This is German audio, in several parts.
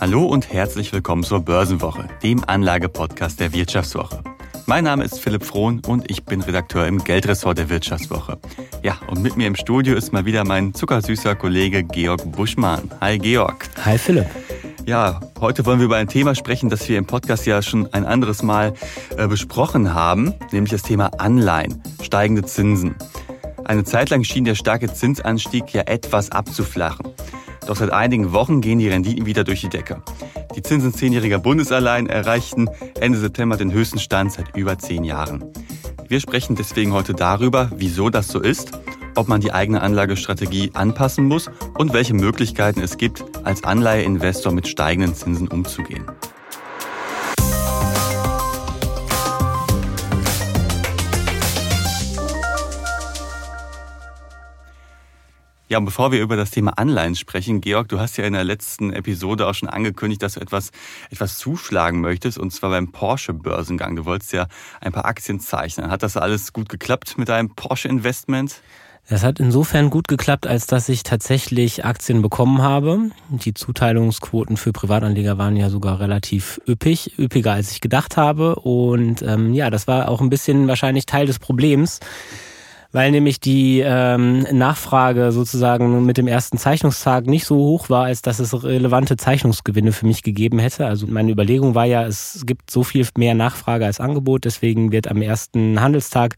Hallo und herzlich willkommen zur Börsenwoche, dem Anlagepodcast der Wirtschaftswoche. Mein Name ist Philipp Frohn und ich bin Redakteur im Geldressort der Wirtschaftswoche. Ja, und mit mir im Studio ist mal wieder mein zuckersüßer Kollege Georg Buschmann. Hi Georg. Hi Philipp. Ja, heute wollen wir über ein Thema sprechen, das wir im Podcast ja schon ein anderes Mal äh, besprochen haben, nämlich das Thema Anleihen, steigende Zinsen. Eine Zeit lang schien der starke Zinsanstieg ja etwas abzuflachen. Doch seit einigen Wochen gehen die Renditen wieder durch die Decke. Die Zinsen zehnjähriger Bundesanleihen erreichten Ende September den höchsten Stand seit über zehn Jahren. Wir sprechen deswegen heute darüber, wieso das so ist, ob man die eigene Anlagestrategie anpassen muss und welche Möglichkeiten es gibt, als Anleiheinvestor mit steigenden Zinsen umzugehen. Ja, und bevor wir über das Thema Anleihen sprechen, Georg, du hast ja in der letzten Episode auch schon angekündigt, dass du etwas, etwas zuschlagen möchtest, und zwar beim Porsche-Börsengang. Du wolltest ja ein paar Aktien zeichnen. Hat das alles gut geklappt mit deinem Porsche-Investment? Das hat insofern gut geklappt, als dass ich tatsächlich Aktien bekommen habe. Die Zuteilungsquoten für Privatanleger waren ja sogar relativ üppig, üppiger als ich gedacht habe. Und ähm, ja, das war auch ein bisschen wahrscheinlich Teil des Problems weil nämlich die ähm, Nachfrage sozusagen mit dem ersten Zeichnungstag nicht so hoch war, als dass es relevante Zeichnungsgewinne für mich gegeben hätte. Also meine Überlegung war ja, es gibt so viel mehr Nachfrage als Angebot, deswegen wird am ersten Handelstag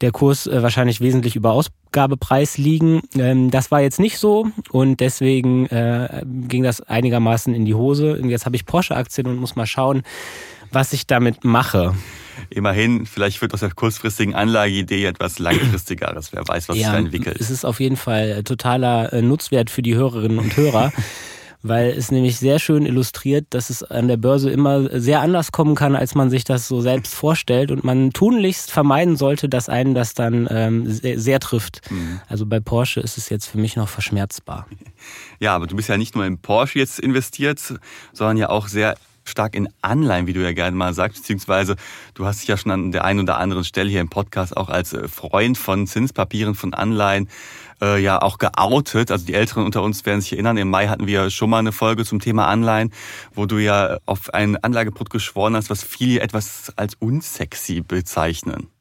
der Kurs äh, wahrscheinlich wesentlich über Ausgabepreis liegen. Ähm, das war jetzt nicht so und deswegen äh, ging das einigermaßen in die Hose. Jetzt habe ich Porsche-Aktien und muss mal schauen, was ich damit mache. Immerhin, vielleicht wird aus der kurzfristigen Anlageidee etwas langfristigeres. Wer weiß, was ja, sich da entwickelt. Es ist auf jeden Fall totaler äh, Nutzwert für die Hörerinnen und Hörer. weil es nämlich sehr schön illustriert, dass es an der Börse immer sehr anders kommen kann, als man sich das so selbst vorstellt und man tunlichst vermeiden sollte, dass einen das dann ähm, sehr, sehr, trifft. Mhm. Also bei Porsche ist es jetzt für mich noch verschmerzbar. Ja, aber du bist ja nicht nur in Porsche jetzt investiert, sondern ja auch sehr stark in Anleihen, wie du ja gerne mal sagst, beziehungsweise du hast dich ja schon an der einen oder anderen Stelle hier im Podcast auch als äh, Freund von Zinspapieren, von Anleihen äh, ja auch geoutet. Also die Älteren unter uns werden sich erinnern, im Mai hatten wir schon mal eine Folge zum Thema Anleihen, wo du ja auf ein Anlageprodukt geschworen hast, was viele etwas als unsexy bezeichnen.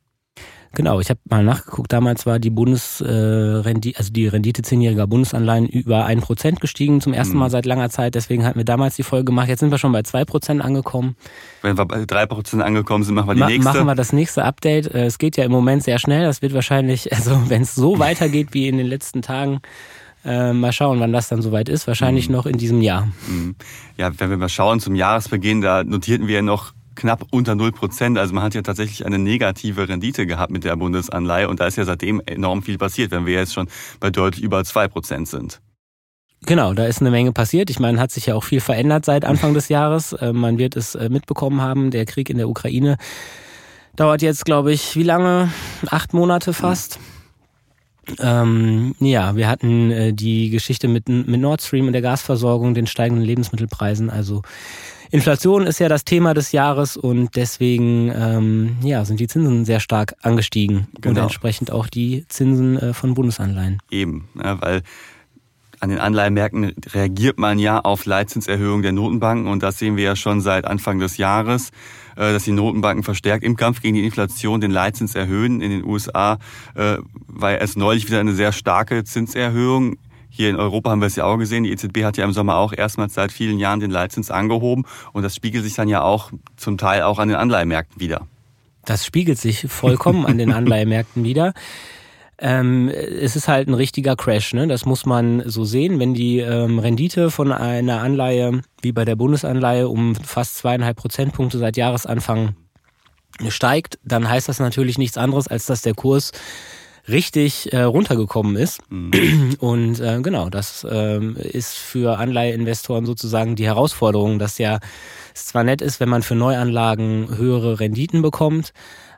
Genau, ich habe mal nachgeguckt, damals war die Bundesrendite, äh, also die Rendite zehnjähriger Bundesanleihen über ein Prozent gestiegen, zum ersten Mal mhm. seit langer Zeit. Deswegen hatten wir damals die Folge gemacht. Jetzt sind wir schon bei zwei Prozent angekommen. Wenn wir bei drei Prozent angekommen sind, machen wir die Ma nächste. Machen wir das nächste Update. Äh, es geht ja im Moment sehr schnell. Das wird wahrscheinlich, also wenn es so weitergeht wie in den letzten Tagen, äh, mal schauen, wann das dann soweit ist. Wahrscheinlich mhm. noch in diesem Jahr. Mhm. Ja, wenn wir mal schauen, zum Jahresbeginn, da notierten wir noch knapp unter 0 Prozent. Also man hat ja tatsächlich eine negative Rendite gehabt mit der Bundesanleihe und da ist ja seitdem enorm viel passiert, wenn wir jetzt schon bei deutlich über 2 Prozent sind. Genau, da ist eine Menge passiert. Ich meine, hat sich ja auch viel verändert seit Anfang des Jahres. Äh, man wird es äh, mitbekommen haben, der Krieg in der Ukraine dauert jetzt, glaube ich, wie lange? Acht Monate fast. Ähm, ja, wir hatten äh, die Geschichte mit, mit Nord Stream und der Gasversorgung, den steigenden Lebensmittelpreisen. Also Inflation ist ja das Thema des Jahres und deswegen ähm, ja, sind die Zinsen sehr stark angestiegen genau. und entsprechend auch die Zinsen äh, von Bundesanleihen. Eben, ja, weil an den Anleihenmärkten reagiert man ja auf Leitzinserhöhungen der Notenbanken und das sehen wir ja schon seit Anfang des Jahres, äh, dass die Notenbanken verstärkt im Kampf gegen die Inflation den Leitzins erhöhen. In den USA äh, war ja erst neulich wieder eine sehr starke Zinserhöhung. Hier in Europa haben wir es ja auch gesehen. Die EZB hat ja im Sommer auch erstmals seit vielen Jahren den Leitzins angehoben. Und das spiegelt sich dann ja auch zum Teil auch an den Anleihemärkten wieder. Das spiegelt sich vollkommen an den Anleihemärkten wieder. Ähm, es ist halt ein richtiger Crash, ne? Das muss man so sehen. Wenn die ähm, Rendite von einer Anleihe, wie bei der Bundesanleihe, um fast zweieinhalb Prozentpunkte seit Jahresanfang steigt, dann heißt das natürlich nichts anderes, als dass der Kurs richtig äh, runtergekommen ist. Mhm. Und äh, genau, das äh, ist für Anleiheinvestoren sozusagen die Herausforderung, dass ja es zwar nett ist, wenn man für Neuanlagen höhere Renditen bekommt,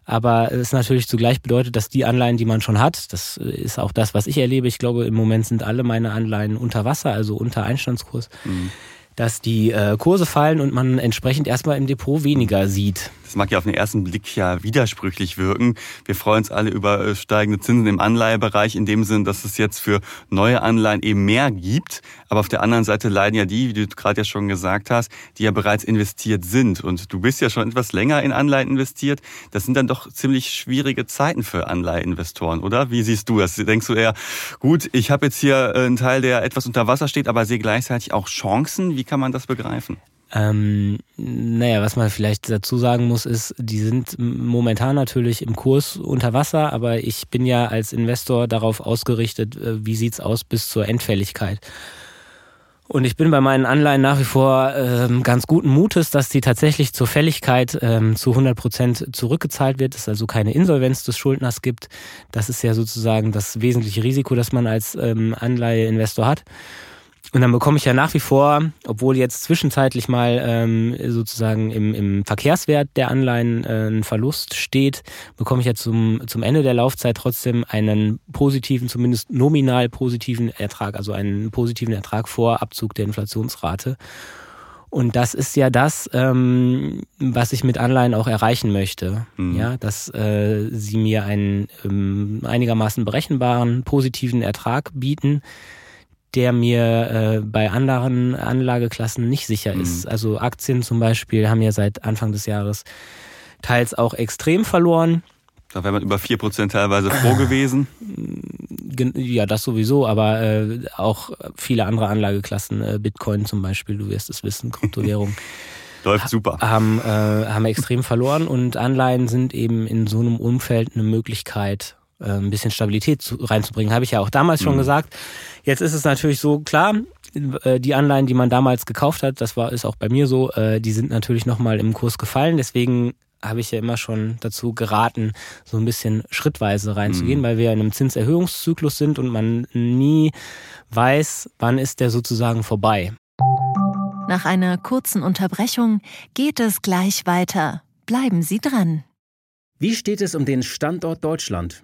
aber es natürlich zugleich bedeutet, dass die Anleihen, die man schon hat, das ist auch das, was ich erlebe. Ich glaube, im Moment sind alle meine Anleihen unter Wasser, also unter Einstandskurs. Mhm dass die äh, Kurse fallen und man entsprechend erstmal im Depot weniger sieht. Das mag ja auf den ersten Blick ja widersprüchlich wirken. Wir freuen uns alle über äh, steigende Zinsen im Anleihebereich in dem Sinn, dass es jetzt für neue Anleihen eben mehr gibt. Aber auf der anderen Seite leiden ja die, wie du gerade ja schon gesagt hast, die ja bereits investiert sind. Und du bist ja schon etwas länger in Anleihen investiert. Das sind dann doch ziemlich schwierige Zeiten für Anleiheinvestoren, oder? Wie siehst du das? Denkst du eher, gut, ich habe jetzt hier äh, einen Teil, der etwas unter Wasser steht, aber sehe gleichzeitig auch Chancen? Wie kann man das begreifen? Ähm, naja, was man vielleicht dazu sagen muss, ist, die sind momentan natürlich im Kurs unter Wasser, aber ich bin ja als Investor darauf ausgerichtet, äh, wie sieht's aus bis zur Endfälligkeit. Und ich bin bei meinen Anleihen nach wie vor ähm, ganz guten Mutes, dass die tatsächlich zur Fälligkeit ähm, zu 100 Prozent zurückgezahlt wird, es also keine Insolvenz des Schuldners gibt. Das ist ja sozusagen das wesentliche Risiko, das man als ähm, Anleiheinvestor hat. Und dann bekomme ich ja nach wie vor, obwohl jetzt zwischenzeitlich mal ähm, sozusagen im, im Verkehrswert der Anleihen äh, ein Verlust steht, bekomme ich ja zum, zum Ende der Laufzeit trotzdem einen positiven, zumindest nominal positiven Ertrag, also einen positiven Ertrag vor Abzug der Inflationsrate. Und das ist ja das, ähm, was ich mit Anleihen auch erreichen möchte. Mhm. Ja, dass äh, sie mir einen ähm, einigermaßen berechenbaren, positiven Ertrag bieten der mir äh, bei anderen Anlageklassen nicht sicher mhm. ist. Also Aktien zum Beispiel haben ja seit Anfang des Jahres teils auch extrem verloren. Da wäre man über 4% teilweise froh gewesen. Ja, das sowieso, aber äh, auch viele andere Anlageklassen, äh, Bitcoin zum Beispiel, du wirst es wissen, Kryptowährung. Läuft super. Haben, äh, haben extrem verloren und Anleihen sind eben in so einem Umfeld eine Möglichkeit, äh, ein bisschen Stabilität zu, reinzubringen. Habe ich ja auch damals schon mhm. gesagt. Jetzt ist es natürlich so, klar, äh, die Anleihen, die man damals gekauft hat, das war ist auch bei mir so, äh, die sind natürlich nochmal im Kurs gefallen. Deswegen habe ich ja immer schon dazu geraten, so ein bisschen schrittweise reinzugehen, mhm. weil wir in einem Zinserhöhungszyklus sind und man nie weiß, wann ist der sozusagen vorbei. Nach einer kurzen Unterbrechung geht es gleich weiter. Bleiben Sie dran. Wie steht es um den Standort Deutschland?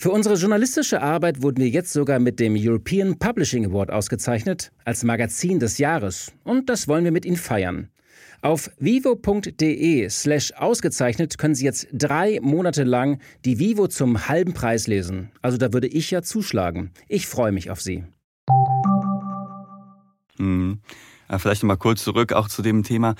Für unsere journalistische Arbeit wurden wir jetzt sogar mit dem European Publishing Award ausgezeichnet als Magazin des Jahres. Und das wollen wir mit Ihnen feiern. Auf vivo.de slash ausgezeichnet können Sie jetzt drei Monate lang die Vivo zum halben Preis lesen. Also da würde ich ja zuschlagen. Ich freue mich auf Sie. Mhm. Vielleicht nochmal kurz zurück auch zu dem Thema.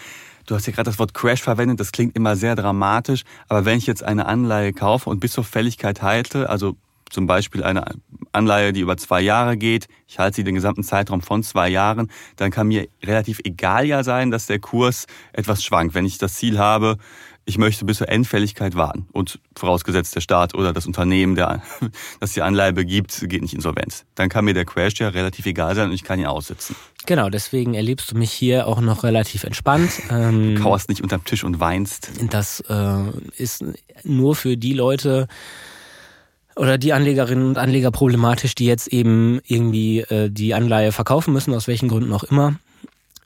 Du hast ja gerade das Wort Crash verwendet, das klingt immer sehr dramatisch, aber wenn ich jetzt eine Anleihe kaufe und bis zur Fälligkeit halte, also zum Beispiel eine Anleihe, die über zwei Jahre geht, ich halte sie den gesamten Zeitraum von zwei Jahren, dann kann mir relativ egal ja sein, dass der Kurs etwas schwankt. Wenn ich das Ziel habe, ich möchte bis zur Endfälligkeit warten und vorausgesetzt der Staat oder das Unternehmen, der, das die Anleihe begibt, geht nicht insolvent. Dann kann mir der Crash ja relativ egal sein und ich kann ihn aussitzen. Genau, deswegen erlebst du mich hier auch noch relativ entspannt. Ähm, Kauerst nicht unterm Tisch und weinst. Das äh, ist nur für die Leute oder die Anlegerinnen und Anleger problematisch, die jetzt eben irgendwie äh, die Anleihe verkaufen müssen, aus welchen Gründen auch immer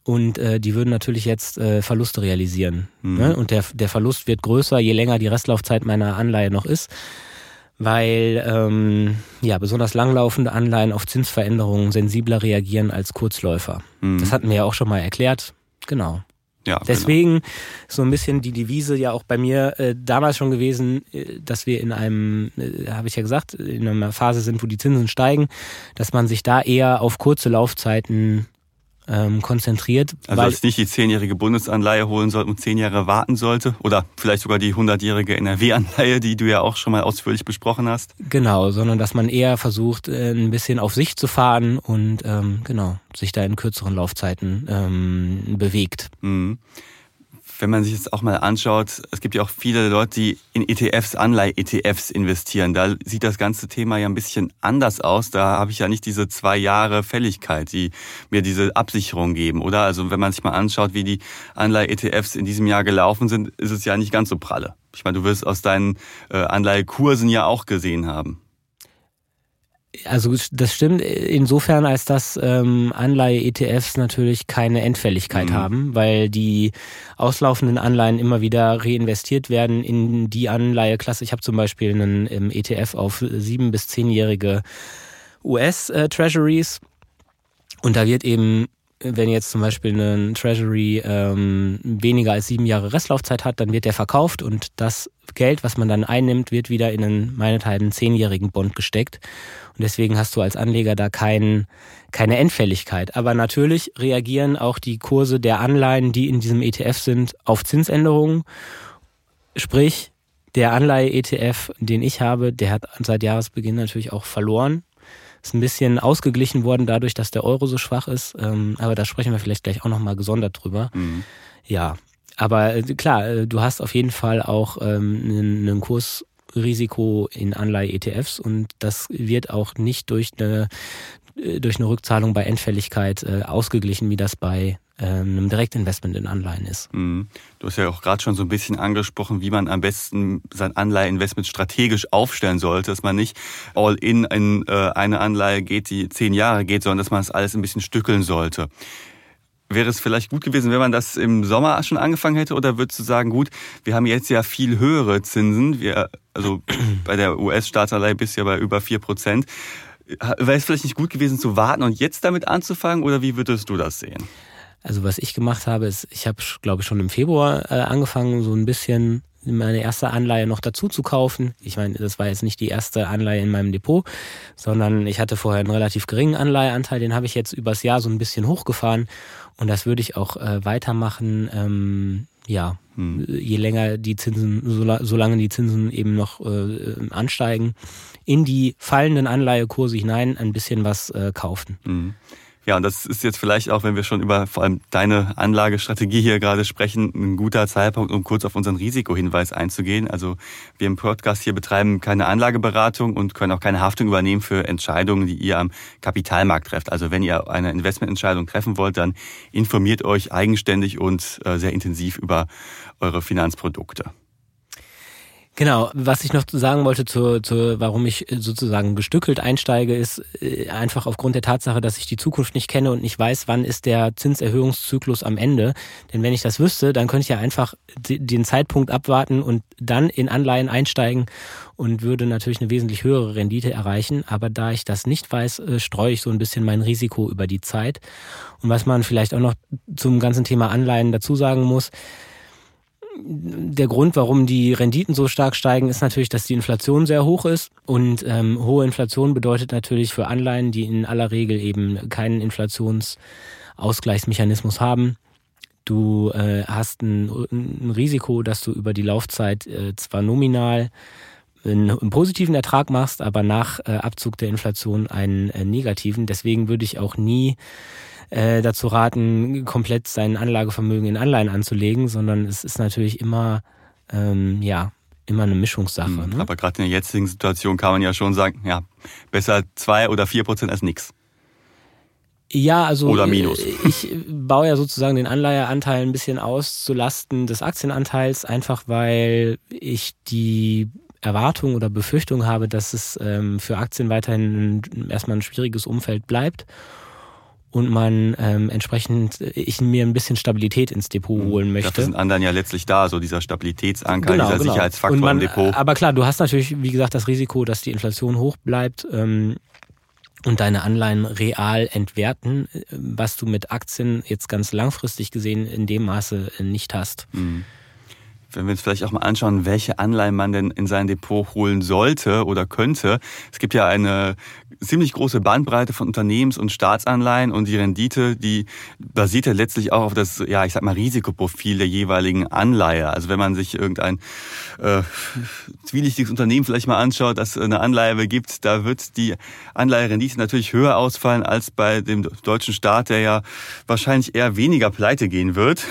und äh, die würden natürlich jetzt äh, Verluste realisieren. Mhm. Ne? Und der, der Verlust wird größer, je länger die Restlaufzeit meiner Anleihe noch ist, weil ähm, ja besonders langlaufende Anleihen auf Zinsveränderungen sensibler reagieren als Kurzläufer. Mhm. Das hatten wir ja auch schon mal erklärt. Genau. Ja, genau. Deswegen genau. so ein bisschen die Devise ja auch bei mir äh, damals schon gewesen, äh, dass wir in einem, äh, habe ich ja gesagt, in einer Phase sind, wo die Zinsen steigen, dass man sich da eher auf kurze Laufzeiten ähm, konzentriert. Also dass nicht die zehnjährige Bundesanleihe holen sollte und zehn Jahre warten sollte oder vielleicht sogar die hundertjährige NRW-Anleihe, die du ja auch schon mal ausführlich besprochen hast. Genau, sondern dass man eher versucht, äh, ein bisschen auf sich zu fahren und ähm, genau sich da in kürzeren Laufzeiten ähm, bewegt. Mhm wenn man sich jetzt auch mal anschaut, es gibt ja auch viele Leute, die in ETFs, Anleihe-ETFs investieren. Da sieht das ganze Thema ja ein bisschen anders aus. Da habe ich ja nicht diese zwei Jahre Fälligkeit, die mir diese Absicherung geben, oder? Also wenn man sich mal anschaut, wie die Anleihe-ETFs in diesem Jahr gelaufen sind, ist es ja nicht ganz so pralle. Ich meine, du wirst aus deinen äh, Anleihekursen ja auch gesehen haben. Also das stimmt insofern, als dass ähm, Anleihe-ETFs natürlich keine Endfälligkeit mhm. haben, weil die auslaufenden Anleihen immer wieder reinvestiert werden in die Anleiheklasse. Ich habe zum Beispiel einen ähm, ETF auf sieben bis zehnjährige US-Treasuries äh, und da wird eben wenn jetzt zum Beispiel ein Treasury ähm, weniger als sieben Jahre Restlaufzeit hat, dann wird der verkauft und das Geld, was man dann einnimmt, wird wieder in einen meinethalben zehnjährigen Bond gesteckt. Und deswegen hast du als Anleger da kein, keine Endfälligkeit. Aber natürlich reagieren auch die Kurse der Anleihen, die in diesem ETF sind, auf Zinsänderungen. Sprich, der Anleihe-ETF, den ich habe, der hat seit Jahresbeginn natürlich auch verloren ist ein bisschen ausgeglichen worden dadurch, dass der Euro so schwach ist. Ähm, aber da sprechen wir vielleicht gleich auch nochmal gesondert drüber. Mhm. Ja, aber äh, klar, äh, du hast auf jeden Fall auch ähm, einen Kursrisiko in Anleihe-ETFs und das wird auch nicht durch eine äh, durch eine Rückzahlung bei Endfälligkeit äh, ausgeglichen, wie das bei einem Direktinvestment in Anleihen ist. Mhm. Du hast ja auch gerade schon so ein bisschen angesprochen, wie man am besten sein Anleiheinvestment strategisch aufstellen sollte, dass man nicht all in in äh, eine Anleihe geht, die zehn Jahre geht, sondern dass man das alles ein bisschen stückeln sollte. Wäre es vielleicht gut gewesen, wenn man das im Sommer schon angefangen hätte? Oder würdest du sagen, gut, wir haben jetzt ja viel höhere Zinsen. Wir, also bei der US-Staatsanleihe bist du ja bei über vier Prozent. Wäre es vielleicht nicht gut gewesen zu warten und jetzt damit anzufangen? Oder wie würdest du das sehen? Also was ich gemacht habe, ist, ich habe, glaube ich, schon im Februar äh, angefangen, so ein bisschen meine erste Anleihe noch dazu zu kaufen. Ich meine, das war jetzt nicht die erste Anleihe in meinem Depot, sondern ich hatte vorher einen relativ geringen Anleiheanteil, den habe ich jetzt übers Jahr so ein bisschen hochgefahren und das würde ich auch äh, weitermachen. Ähm, ja, hm. je länger die Zinsen, solange die Zinsen eben noch äh, ansteigen, in die fallenden Anleihekurse hinein ein bisschen was äh, kaufen. Hm. Ja, und das ist jetzt vielleicht auch, wenn wir schon über vor allem deine Anlagestrategie hier gerade sprechen, ein guter Zeitpunkt, um kurz auf unseren Risikohinweis einzugehen. Also wir im Podcast hier betreiben keine Anlageberatung und können auch keine Haftung übernehmen für Entscheidungen, die ihr am Kapitalmarkt trefft. Also wenn ihr eine Investmententscheidung treffen wollt, dann informiert euch eigenständig und äh, sehr intensiv über eure Finanzprodukte. Genau, was ich noch sagen wollte, zu, zu, warum ich sozusagen gestückelt einsteige, ist äh, einfach aufgrund der Tatsache, dass ich die Zukunft nicht kenne und nicht weiß, wann ist der Zinserhöhungszyklus am Ende. Denn wenn ich das wüsste, dann könnte ich ja einfach den Zeitpunkt abwarten und dann in Anleihen einsteigen und würde natürlich eine wesentlich höhere Rendite erreichen. Aber da ich das nicht weiß, äh, streue ich so ein bisschen mein Risiko über die Zeit. Und was man vielleicht auch noch zum ganzen Thema Anleihen dazu sagen muss, der Grund, warum die Renditen so stark steigen, ist natürlich, dass die Inflation sehr hoch ist. Und ähm, hohe Inflation bedeutet natürlich für Anleihen, die in aller Regel eben keinen Inflationsausgleichsmechanismus haben. Du äh, hast ein, ein, Risiko, dass du über die Laufzeit äh, zwar nominal einen, einen, positiven Ertrag machst, aber nach äh, Abzug der Inflation einen äh, negativen. Deswegen würde ich auch nie äh, dazu raten, komplett sein Anlagevermögen in Anleihen anzulegen, sondern es ist natürlich immer, ähm, ja, immer eine Mischungssache. Mhm, ne? Aber gerade in der jetzigen Situation kann man ja schon sagen, ja, besser zwei oder vier Prozent als nichts. Ja, also Oder minus. Äh, ich baue ja sozusagen den Anleiheanteil ein bisschen aus zu Lasten des Aktienanteils, einfach weil ich die Erwartung oder Befürchtung habe, dass es ähm, für Aktien weiterhin erstmal ein schwieriges Umfeld bleibt und man ähm, entsprechend ich mir ein bisschen Stabilität ins Depot mhm. holen möchte. Dafür sind anderen ja letztlich da, so dieser Stabilitätsanker, genau, dieser genau. Sicherheitsfaktor man, im Depot. Aber klar, du hast natürlich, wie gesagt, das Risiko, dass die Inflation hoch bleibt ähm, und deine Anleihen real entwerten, was du mit Aktien jetzt ganz langfristig gesehen in dem Maße nicht hast. Mhm wenn wir uns vielleicht auch mal anschauen, welche Anleihen man denn in sein Depot holen sollte oder könnte. Es gibt ja eine ziemlich große Bandbreite von Unternehmens- und Staatsanleihen und die Rendite, die basiert ja letztlich auch auf das, ja, ich sag mal, Risikoprofil der jeweiligen Anleihe. Also wenn man sich irgendein äh, zwielichtiges Unternehmen vielleicht mal anschaut, das eine Anleihe gibt, da wird die Anleiherendite natürlich höher ausfallen als bei dem deutschen Staat, der ja wahrscheinlich eher weniger pleite gehen wird.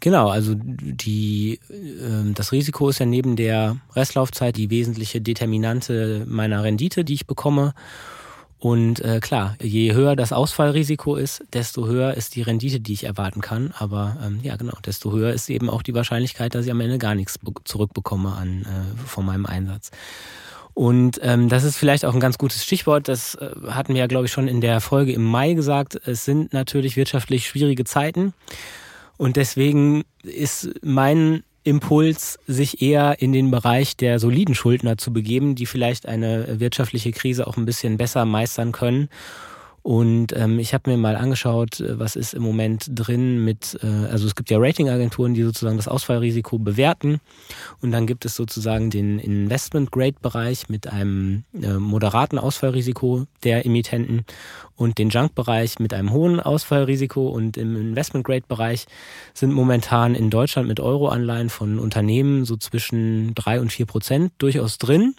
Genau, also die, äh, das Risiko ist ja neben der Restlaufzeit die wesentliche Determinante meiner Rendite, die ich bekomme. Und äh, klar, je höher das Ausfallrisiko ist, desto höher ist die Rendite, die ich erwarten kann. Aber ähm, ja, genau, desto höher ist eben auch die Wahrscheinlichkeit, dass ich am Ende gar nichts zurückbekomme an, äh, von meinem Einsatz. Und ähm, das ist vielleicht auch ein ganz gutes Stichwort. Das äh, hatten wir ja, glaube ich, schon in der Folge im Mai gesagt. Es sind natürlich wirtschaftlich schwierige Zeiten. Und deswegen ist mein Impuls, sich eher in den Bereich der soliden Schuldner zu begeben, die vielleicht eine wirtschaftliche Krise auch ein bisschen besser meistern können und ähm, ich habe mir mal angeschaut, äh, was ist im Moment drin mit, äh, also es gibt ja Ratingagenturen, die sozusagen das Ausfallrisiko bewerten. Und dann gibt es sozusagen den Investment-Grade-Bereich mit einem äh, moderaten Ausfallrisiko der Emittenten und den Junk-Bereich mit einem hohen Ausfallrisiko. Und im Investment-Grade-Bereich sind momentan in Deutschland mit Euro-Anleihen von Unternehmen so zwischen drei und vier Prozent durchaus drin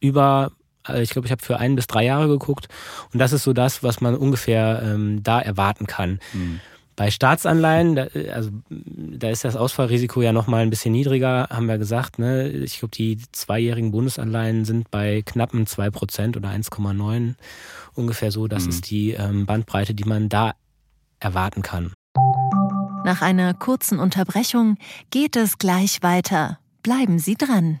über ich glaube, ich habe für ein bis drei Jahre geguckt. Und das ist so das, was man ungefähr ähm, da erwarten kann. Mhm. Bei Staatsanleihen, da, also da ist das Ausfallrisiko ja nochmal ein bisschen niedriger, haben wir gesagt. Ne? Ich glaube, die zweijährigen Bundesanleihen sind bei knappen 2% oder 1,9 ungefähr so. Das mhm. ist die ähm, Bandbreite, die man da erwarten kann. Nach einer kurzen Unterbrechung geht es gleich weiter. Bleiben Sie dran.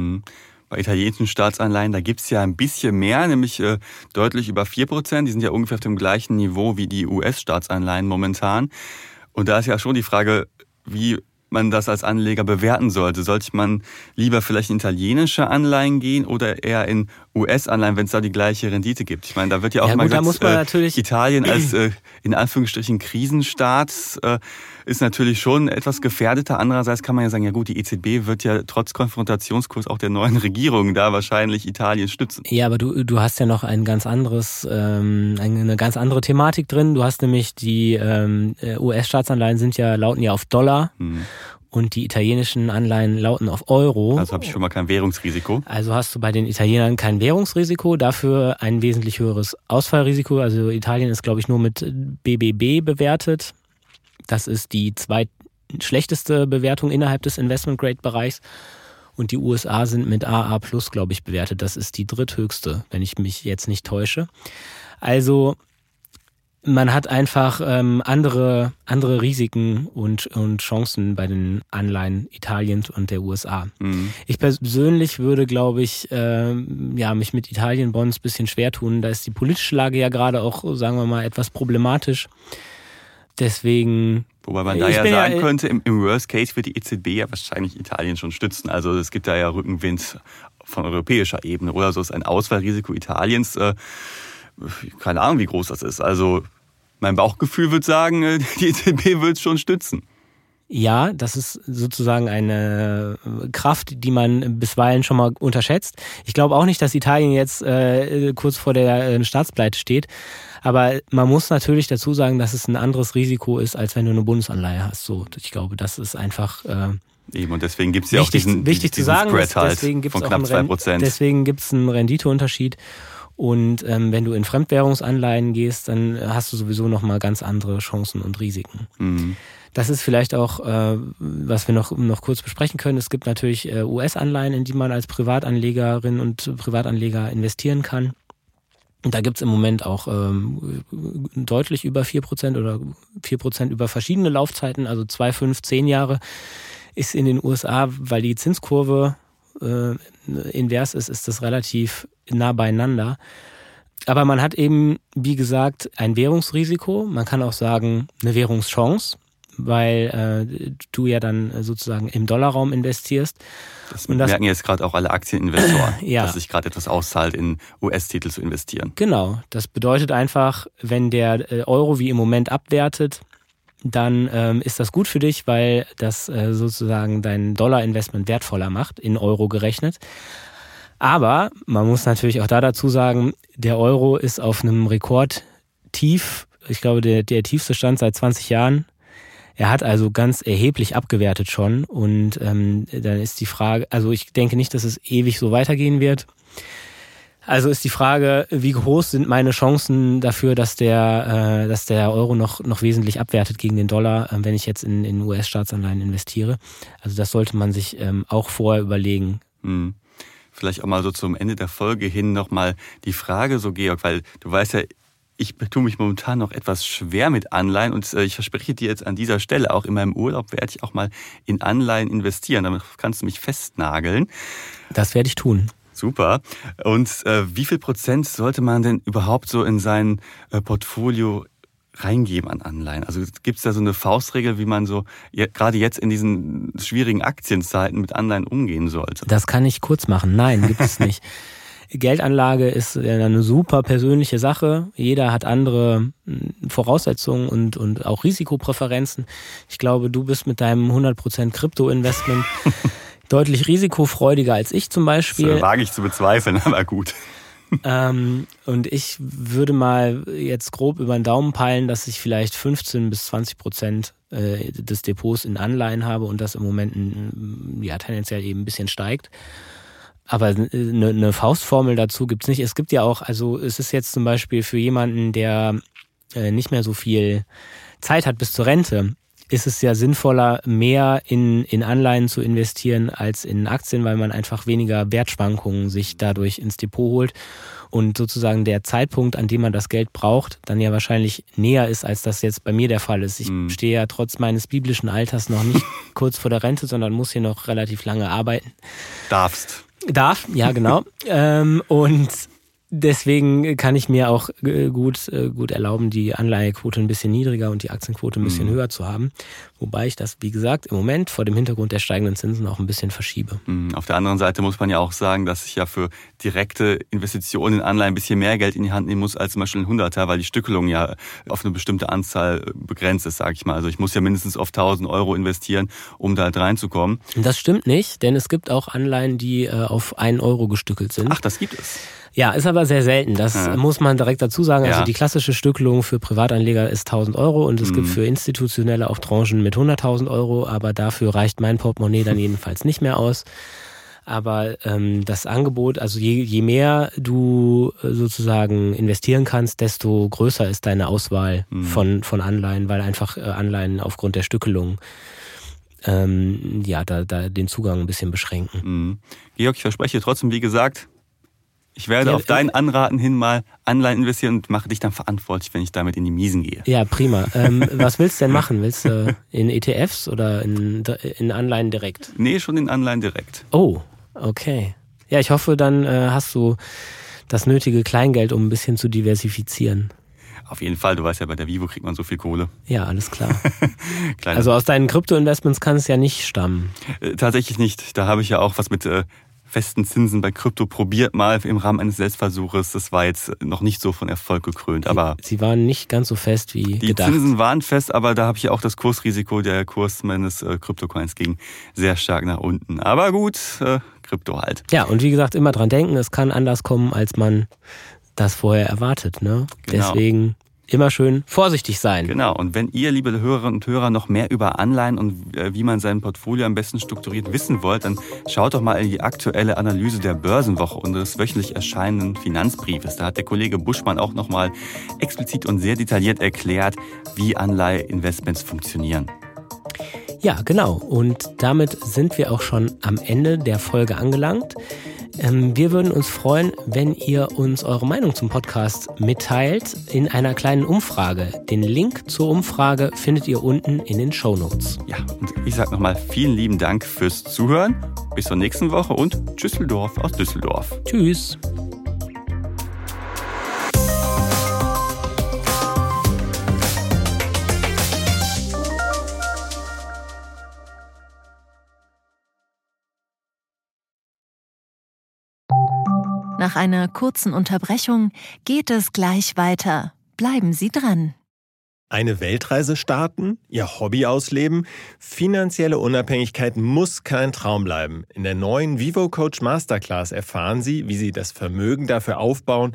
Mhm. Bei italienischen Staatsanleihen, da gibt's ja ein bisschen mehr, nämlich äh, deutlich über vier Prozent. Die sind ja ungefähr auf dem gleichen Niveau wie die US-Staatsanleihen momentan. Und da ist ja schon die Frage, wie man das als Anleger bewerten sollte. Sollte man lieber vielleicht in italienische Anleihen gehen oder eher in US-Anleihen, wenn es da die gleiche Rendite gibt? Ich meine, da wird ja auch ja, mal gesagt, äh, Italien als äh, in Anführungsstrichen Krisenstaat äh, ist natürlich schon etwas gefährdeter. Andererseits kann man ja sagen, ja gut, die EZB wird ja trotz Konfrontationskurs auch der neuen Regierung da wahrscheinlich Italien stützen. Ja, aber du, du hast ja noch ein ganz anderes, ähm, eine ganz andere Thematik drin. Du hast nämlich die ähm, äh, US-Staatsanleihen sind ja, lauten ja auf Dollar. Hm und die italienischen Anleihen lauten auf Euro. Also habe ich schon mal kein Währungsrisiko. Also hast du bei den Italienern kein Währungsrisiko, dafür ein wesentlich höheres Ausfallrisiko. Also Italien ist, glaube ich, nur mit BBB bewertet. Das ist die zweitschlechteste Bewertung innerhalb des Investment-Grade-Bereichs. Und die USA sind mit AA Plus, glaube ich, bewertet. Das ist die dritthöchste, wenn ich mich jetzt nicht täusche. Also man hat einfach ähm, andere, andere Risiken und, und Chancen bei den Anleihen Italiens und der USA. Mhm. Ich persönlich würde, glaube ich, äh, ja, mich mit Italien-Bonds bisschen schwer tun. Da ist die politische Lage ja gerade auch, sagen wir mal, etwas problematisch. Deswegen. Wobei man da ja sagen ja, könnte, im, im, Worst Case wird die EZB ja wahrscheinlich Italien schon stützen. Also es gibt da ja Rückenwind von europäischer Ebene oder so ist ein Ausfallrisiko Italiens. Äh, keine Ahnung, wie groß das ist. Also mein Bauchgefühl wird sagen, äh, die EZB wird es schon stützen. Ja, das ist sozusagen eine Kraft, die man bisweilen schon mal unterschätzt. Ich glaube auch nicht, dass Italien jetzt äh, kurz vor der äh, Staatspleite steht. Aber man muss natürlich dazu sagen, dass es ein anderes Risiko ist, als wenn du eine Bundesanleihe hast. So, ich glaube, das ist einfach. Äh, Eben, und deswegen gibt es ja auch diesen, wichtig diesen zu sagen, Spread halt deswegen gibt's von knapp zwei Prozent. Deswegen gibt es einen Renditeunterschied. Und ähm, wenn du in Fremdwährungsanleihen gehst, dann hast du sowieso nochmal ganz andere Chancen und Risiken. Mhm. Das ist vielleicht auch, äh, was wir noch, noch kurz besprechen können. Es gibt natürlich äh, US-Anleihen, in die man als Privatanlegerin und Privatanleger investieren kann. Da gibt's im Moment auch ähm, deutlich über vier Prozent oder vier Prozent über verschiedene Laufzeiten, also zwei, fünf, zehn Jahre ist in den USA, weil die Zinskurve äh, invers ist, ist das relativ nah beieinander. Aber man hat eben, wie gesagt, ein Währungsrisiko. Man kann auch sagen, eine Währungschance, weil äh, du ja dann sozusagen im Dollarraum investierst. Das, und das merken jetzt gerade auch alle Aktieninvestoren, ja. dass sich gerade etwas auszahlt, in US-Titel zu investieren. Genau. Das bedeutet einfach, wenn der äh, Euro wie im Moment abwertet, dann ähm, ist das gut für dich, weil das äh, sozusagen dein Dollar-Investment wertvoller macht, in Euro gerechnet. Aber man muss natürlich auch da dazu sagen, der Euro ist auf einem Rekordtief. Ich glaube, der, der tiefste Stand seit 20 Jahren. Er hat also ganz erheblich abgewertet schon und ähm, dann ist die Frage, also ich denke nicht, dass es ewig so weitergehen wird. Also ist die Frage, wie groß sind meine Chancen dafür, dass der, äh, dass der Euro noch, noch wesentlich abwertet gegen den Dollar, äh, wenn ich jetzt in, in US-Staatsanleihen investiere. Also das sollte man sich ähm, auch vorher überlegen. Hm. Vielleicht auch mal so zum Ende der Folge hin nochmal die Frage so, Georg, weil du weißt ja, ich tue mich momentan noch etwas schwer mit Anleihen und äh, ich verspreche dir jetzt an dieser Stelle, auch in meinem Urlaub werde ich auch mal in Anleihen investieren. Damit kannst du mich festnageln. Das werde ich tun. Super. Und äh, wie viel Prozent sollte man denn überhaupt so in sein äh, Portfolio reingeben an Anleihen? Also gibt es da so eine Faustregel, wie man so ja, gerade jetzt in diesen schwierigen Aktienzeiten mit Anleihen umgehen sollte? Das kann ich kurz machen. Nein, gibt es nicht. Geldanlage ist eine super persönliche Sache. Jeder hat andere hm, Voraussetzungen und, und auch Risikopräferenzen. Ich glaube, du bist mit deinem 100% Krypto-Investment deutlich risikofreudiger als ich zum Beispiel. Das wage ich zu bezweifeln, aber gut. ähm, und ich würde mal jetzt grob über den Daumen peilen, dass ich vielleicht 15 bis 20 Prozent äh, des Depots in Anleihen habe und das im Moment ja, tendenziell eben ein bisschen steigt. Aber eine, eine Faustformel dazu gibt's nicht. Es gibt ja auch, also es ist jetzt zum Beispiel für jemanden, der äh, nicht mehr so viel Zeit hat bis zur Rente, ist es ja sinnvoller, mehr in, in Anleihen zu investieren als in Aktien, weil man einfach weniger Wertschwankungen sich dadurch ins Depot holt und sozusagen der Zeitpunkt, an dem man das Geld braucht, dann ja wahrscheinlich näher ist, als das jetzt bei mir der Fall ist. Ich mhm. stehe ja trotz meines biblischen Alters noch nicht kurz vor der Rente, sondern muss hier noch relativ lange arbeiten. Darfst. Darf, ja genau. ähm, und deswegen kann ich mir auch äh, gut, äh, gut erlauben, die Anleihequote ein bisschen niedriger und die Aktienquote ein bisschen mhm. höher zu haben. Wobei ich das, wie gesagt, im Moment vor dem Hintergrund der steigenden Zinsen auch ein bisschen verschiebe. Mhm. Auf der anderen Seite muss man ja auch sagen, dass ich ja für direkte Investitionen in Anleihen ein bisschen mehr Geld in die Hand nehmen muss als zum Beispiel ein Hunderter, weil die Stückelung ja auf eine bestimmte Anzahl begrenzt ist, sage ich mal. Also ich muss ja mindestens auf 1000 Euro investieren, um da halt reinzukommen. Das stimmt nicht, denn es gibt auch Anleihen, die äh, auf einen Euro gestückelt sind. Ach, das gibt es. Ja, ist aber sehr selten. Das ja. muss man direkt dazu sagen. Also ja. die klassische Stückelung für Privatanleger ist 1000 Euro und es mhm. gibt für institutionelle auch Tranchen mit 100.000 Euro, aber dafür reicht mein Portemonnaie dann jedenfalls nicht mehr aus. Aber ähm, das Angebot, also je, je mehr du äh, sozusagen investieren kannst, desto größer ist deine Auswahl mhm. von, von Anleihen, weil einfach äh, Anleihen aufgrund der Stückelung ähm, ja, da, da den Zugang ein bisschen beschränken. Mhm. Georg, ich verspreche trotzdem, wie gesagt, ich werde ja, auf dein Anraten hin mal Anleihen investieren und mache dich dann verantwortlich, wenn ich damit in die Miesen gehe. Ja, prima. Ähm, was willst du denn machen? Willst du in ETFs oder in, in Anleihen direkt? Nee, schon in Anleihen direkt. Oh, okay. Ja, ich hoffe, dann äh, hast du das nötige Kleingeld, um ein bisschen zu diversifizieren. Auf jeden Fall, du weißt ja, bei der Vivo kriegt man so viel Kohle. Ja, alles klar. also aus deinen Krypto-Investments kann es ja nicht stammen. Äh, tatsächlich nicht. Da habe ich ja auch was mit äh, festen Zinsen bei Krypto probiert mal im Rahmen eines Selbstversuches. Das war jetzt noch nicht so von Erfolg gekrönt. Aber sie waren nicht ganz so fest wie die gedacht. Zinsen waren fest, aber da habe ich auch das Kursrisiko. Der Kurs meines äh, Kryptocoins ging sehr stark nach unten. Aber gut, äh, Krypto halt. Ja, und wie gesagt, immer dran denken, es kann anders kommen, als man das vorher erwartet. Ne? Genau. Deswegen immer schön vorsichtig sein. Genau. Und wenn ihr, liebe Hörerinnen und Hörer, noch mehr über Anleihen und äh, wie man sein Portfolio am besten strukturiert wissen wollt, dann schaut doch mal in die aktuelle Analyse der Börsenwoche unseres wöchentlich erscheinenden Finanzbriefes. Da hat der Kollege Buschmann auch nochmal explizit und sehr detailliert erklärt, wie Anleiheinvestments funktionieren. Ja, genau. Und damit sind wir auch schon am Ende der Folge angelangt. Ähm, wir würden uns freuen, wenn ihr uns eure Meinung zum Podcast mitteilt in einer kleinen Umfrage. Den Link zur Umfrage findet ihr unten in den Show Notes. Ja, und ich sage nochmal vielen lieben Dank fürs Zuhören. Bis zur nächsten Woche und Düsseldorf aus Düsseldorf. Tschüss. Nach einer kurzen Unterbrechung geht es gleich weiter. Bleiben Sie dran. Eine Weltreise starten, Ihr Hobby ausleben? Finanzielle Unabhängigkeit muss kein Traum bleiben. In der neuen Vivo Coach Masterclass erfahren Sie, wie Sie das Vermögen dafür aufbauen